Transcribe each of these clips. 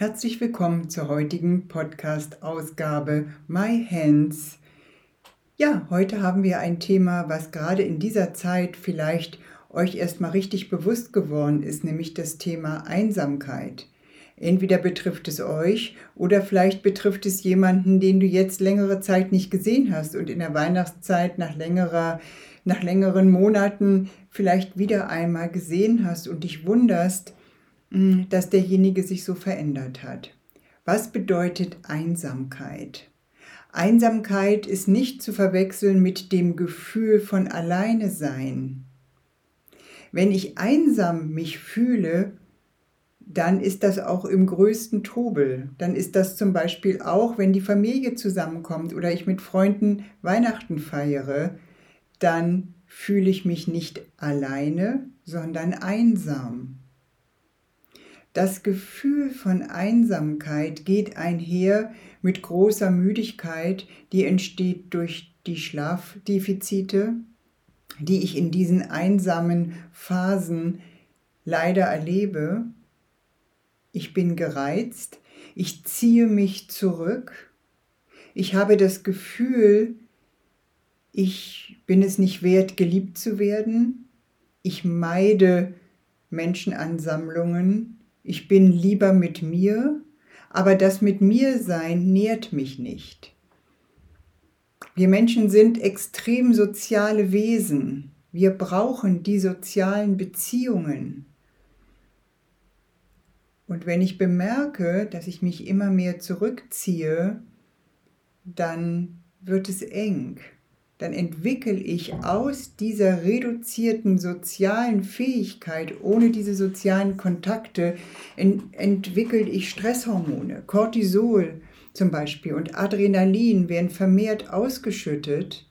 Herzlich willkommen zur heutigen Podcast-Ausgabe My Hands. Ja, heute haben wir ein Thema, was gerade in dieser Zeit vielleicht euch erstmal richtig bewusst geworden ist, nämlich das Thema Einsamkeit. Entweder betrifft es euch oder vielleicht betrifft es jemanden, den du jetzt längere Zeit nicht gesehen hast und in der Weihnachtszeit nach längerer nach längeren Monaten vielleicht wieder einmal gesehen hast und dich wunderst, dass derjenige sich so verändert hat. Was bedeutet Einsamkeit? Einsamkeit ist nicht zu verwechseln mit dem Gefühl von alleine sein. Wenn ich einsam mich fühle, dann ist das auch im größten Trubel. Dann ist das zum Beispiel auch, wenn die Familie zusammenkommt oder ich mit Freunden Weihnachten feiere, dann fühle ich mich nicht alleine, sondern einsam. Das Gefühl von Einsamkeit geht einher mit großer Müdigkeit, die entsteht durch die Schlafdefizite, die ich in diesen einsamen Phasen leider erlebe. Ich bin gereizt, ich ziehe mich zurück, ich habe das Gefühl, ich bin es nicht wert, geliebt zu werden, ich meide Menschenansammlungen, ich bin lieber mit mir, aber das mit mir sein nährt mich nicht. Wir Menschen sind extrem soziale Wesen. Wir brauchen die sozialen Beziehungen. Und wenn ich bemerke, dass ich mich immer mehr zurückziehe, dann wird es eng dann entwickle ich aus dieser reduzierten sozialen Fähigkeit, ohne diese sozialen Kontakte, ent entwickle ich Stresshormone, Cortisol zum Beispiel und Adrenalin werden vermehrt ausgeschüttet.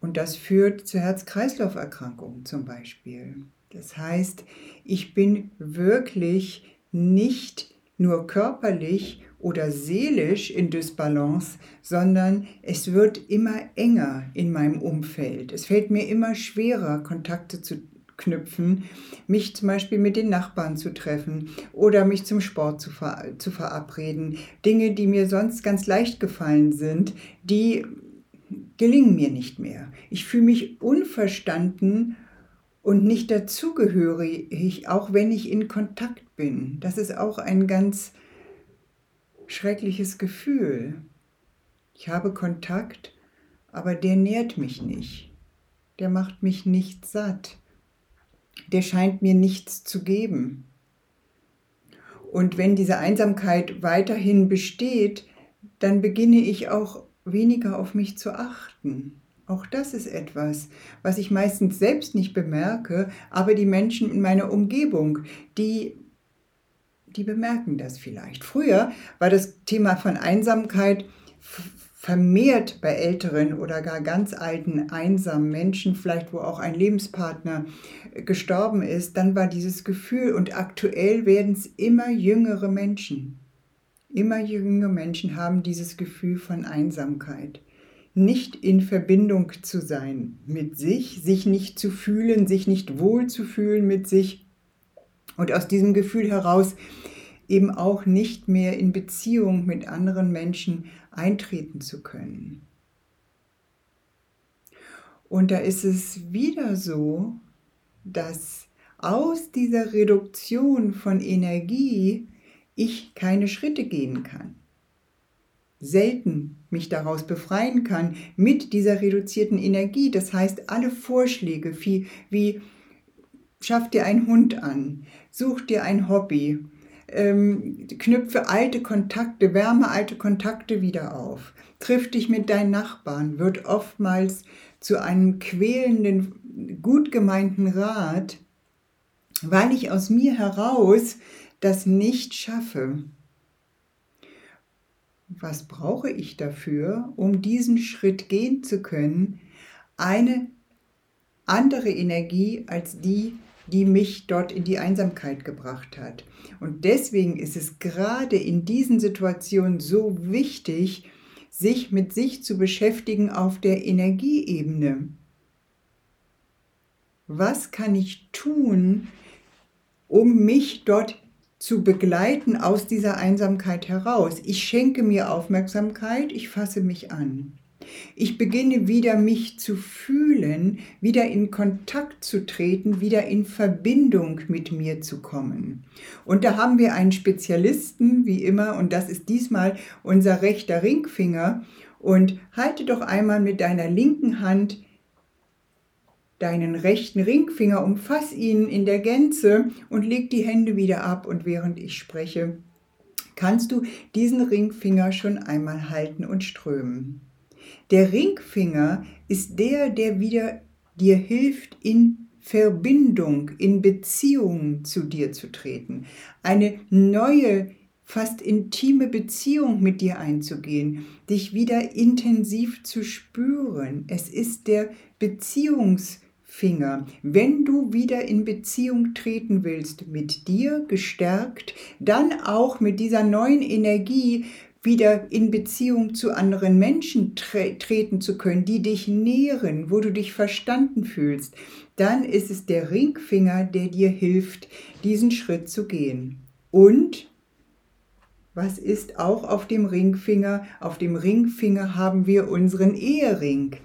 Und das führt zu Herz-Kreislauf-Erkrankungen zum Beispiel. Das heißt, ich bin wirklich nicht nur körperlich oder seelisch in Dysbalance, sondern es wird immer enger in meinem Umfeld. Es fällt mir immer schwerer, Kontakte zu knüpfen, mich zum Beispiel mit den Nachbarn zu treffen oder mich zum Sport zu, ver zu verabreden. Dinge, die mir sonst ganz leicht gefallen sind, die gelingen mir nicht mehr. Ich fühle mich unverstanden und nicht dazugehörig, auch wenn ich in Kontakt bin. Das ist auch ein ganz schreckliches Gefühl. Ich habe Kontakt, aber der nährt mich nicht. Der macht mich nicht satt. Der scheint mir nichts zu geben. Und wenn diese Einsamkeit weiterhin besteht, dann beginne ich auch weniger auf mich zu achten. Auch das ist etwas, was ich meistens selbst nicht bemerke, aber die Menschen in meiner Umgebung, die die bemerken das vielleicht. Früher war das Thema von Einsamkeit vermehrt bei älteren oder gar ganz alten, einsamen Menschen, vielleicht wo auch ein Lebenspartner äh, gestorben ist, dann war dieses Gefühl und aktuell werden es immer jüngere Menschen. Immer jüngere Menschen haben dieses Gefühl von Einsamkeit. Nicht in Verbindung zu sein mit sich, sich nicht zu fühlen, sich nicht wohl zu fühlen mit sich und aus diesem Gefühl heraus eben auch nicht mehr in Beziehung mit anderen Menschen eintreten zu können. Und da ist es wieder so, dass aus dieser Reduktion von Energie ich keine Schritte gehen kann. Selten mich daraus befreien kann mit dieser reduzierten Energie. Das heißt, alle Vorschläge wie, wie schaff dir einen Hund an, such dir ein Hobby, ähm, knüpfe alte Kontakte, wärme alte Kontakte wieder auf, triff dich mit deinen Nachbarn, wird oftmals zu einem quälenden, gut gemeinten Rat, weil ich aus mir heraus das nicht schaffe. was brauche ich dafür, um diesen Schritt gehen zu können, eine andere Energie als die, die mich dort in die Einsamkeit gebracht hat. Und deswegen ist es gerade in diesen Situationen so wichtig, sich mit sich zu beschäftigen auf der Energieebene. Was kann ich tun, um mich dort zu begleiten aus dieser Einsamkeit heraus? Ich schenke mir Aufmerksamkeit, ich fasse mich an. Ich beginne wieder mich zu fühlen, wieder in Kontakt zu treten, wieder in Verbindung mit mir zu kommen. Und da haben wir einen Spezialisten, wie immer, und das ist diesmal unser rechter Ringfinger. Und halte doch einmal mit deiner linken Hand deinen rechten Ringfinger, umfass ihn in der Gänze und leg die Hände wieder ab. Und während ich spreche, kannst du diesen Ringfinger schon einmal halten und strömen. Der Ringfinger ist der, der wieder dir hilft, in Verbindung, in Beziehung zu dir zu treten. Eine neue, fast intime Beziehung mit dir einzugehen, dich wieder intensiv zu spüren. Es ist der Beziehungsfinger. Wenn du wieder in Beziehung treten willst, mit dir gestärkt, dann auch mit dieser neuen Energie wieder in Beziehung zu anderen Menschen tre treten zu können, die dich nähren, wo du dich verstanden fühlst, dann ist es der Ringfinger, der dir hilft, diesen Schritt zu gehen. Und was ist auch auf dem Ringfinger? Auf dem Ringfinger haben wir unseren Ehering.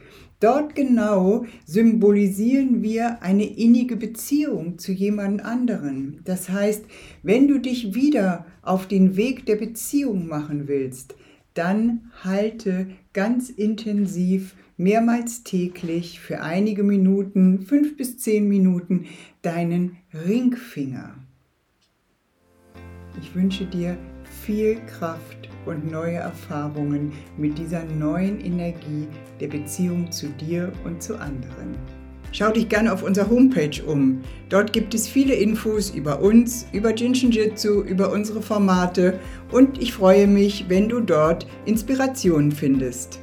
Dort genau symbolisieren wir eine innige Beziehung zu jemand anderen. Das heißt, wenn du dich wieder auf den Weg der Beziehung machen willst, dann halte ganz intensiv mehrmals täglich für einige Minuten, fünf bis zehn Minuten, deinen Ringfinger. Ich wünsche dir viel Kraft und neue Erfahrungen mit dieser neuen Energie der Beziehung zu dir und zu anderen. Schau dich gerne auf unserer Homepage um. Dort gibt es viele Infos über uns, über Jinshin Jitsu, über unsere Formate und ich freue mich, wenn du dort Inspirationen findest.